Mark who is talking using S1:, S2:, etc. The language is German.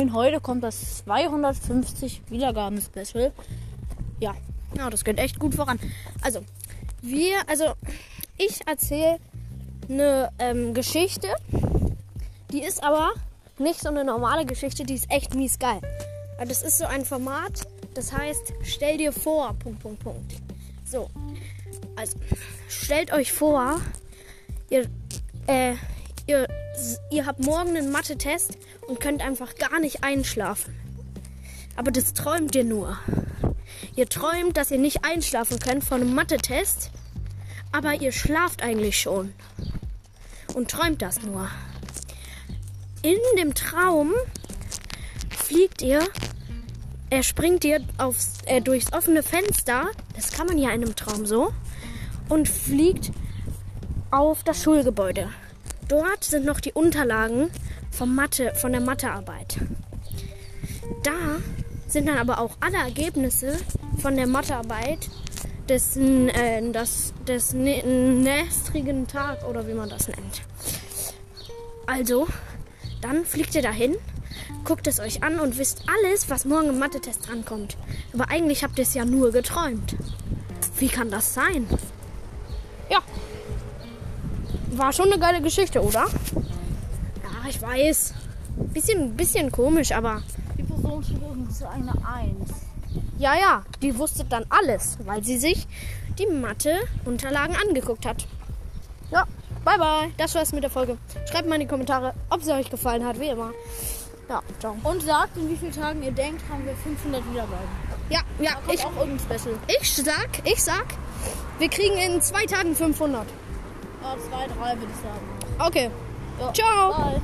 S1: moin. Heute kommt das 250 Wiedergaben-Special. Ja, ja, das geht echt gut voran. Also, wir, also, ich erzähle eine ähm, Geschichte. Die ist aber nicht so eine normale Geschichte, die ist echt mies geil. Das ist so ein Format, das heißt, stell dir vor, Punkt, Punkt, Punkt. So, also, stellt euch vor, ihr, äh, ihr, ihr habt morgen einen Mathe-Test und könnt einfach gar nicht einschlafen. Aber das träumt ihr nur. Ihr träumt, dass ihr nicht einschlafen könnt von einem Mathe-Test, aber ihr schlaft eigentlich schon. Und träumt das nur. In dem Traum fliegt ihr, er springt ihr aufs, äh, durchs offene Fenster, das kann man ja in einem Traum so, und fliegt auf das Schulgebäude. Dort sind noch die Unterlagen vom Mathe, von der Mathearbeit. Da sind dann aber auch alle Ergebnisse von der Mathearbeit des, äh, das, des nästrigen Tag oder wie man das nennt. Also, dann fliegt ihr dahin, guckt es euch an und wisst alles, was morgen im Mathe-Test drankommt. Aber eigentlich habt ihr es ja nur geträumt. Wie kann das sein? War schon eine geile Geschichte, oder? Ja, ich weiß. Bisschen, bisschen komisch, aber
S2: Die Person übrigens zu einer 1.
S1: ja, ja, die wusste dann alles, weil sie sich die Mathe-Unterlagen angeguckt hat. Ja, bye bye. Das war's mit der Folge. Schreibt mal in die Kommentare, ob sie euch gefallen hat, wie immer. Ja, ciao.
S2: Und sagt, in wie vielen Tagen ihr denkt, haben wir 500 Wiedergaben.
S1: Ja, ja, ich,
S2: auch irgendein Special.
S1: ich sag, ich sag, wir kriegen in zwei Tagen 500.
S2: Ja, zwei, drei würde ich sagen.
S1: Okay,
S2: Ja.
S1: ciao.
S2: Bye.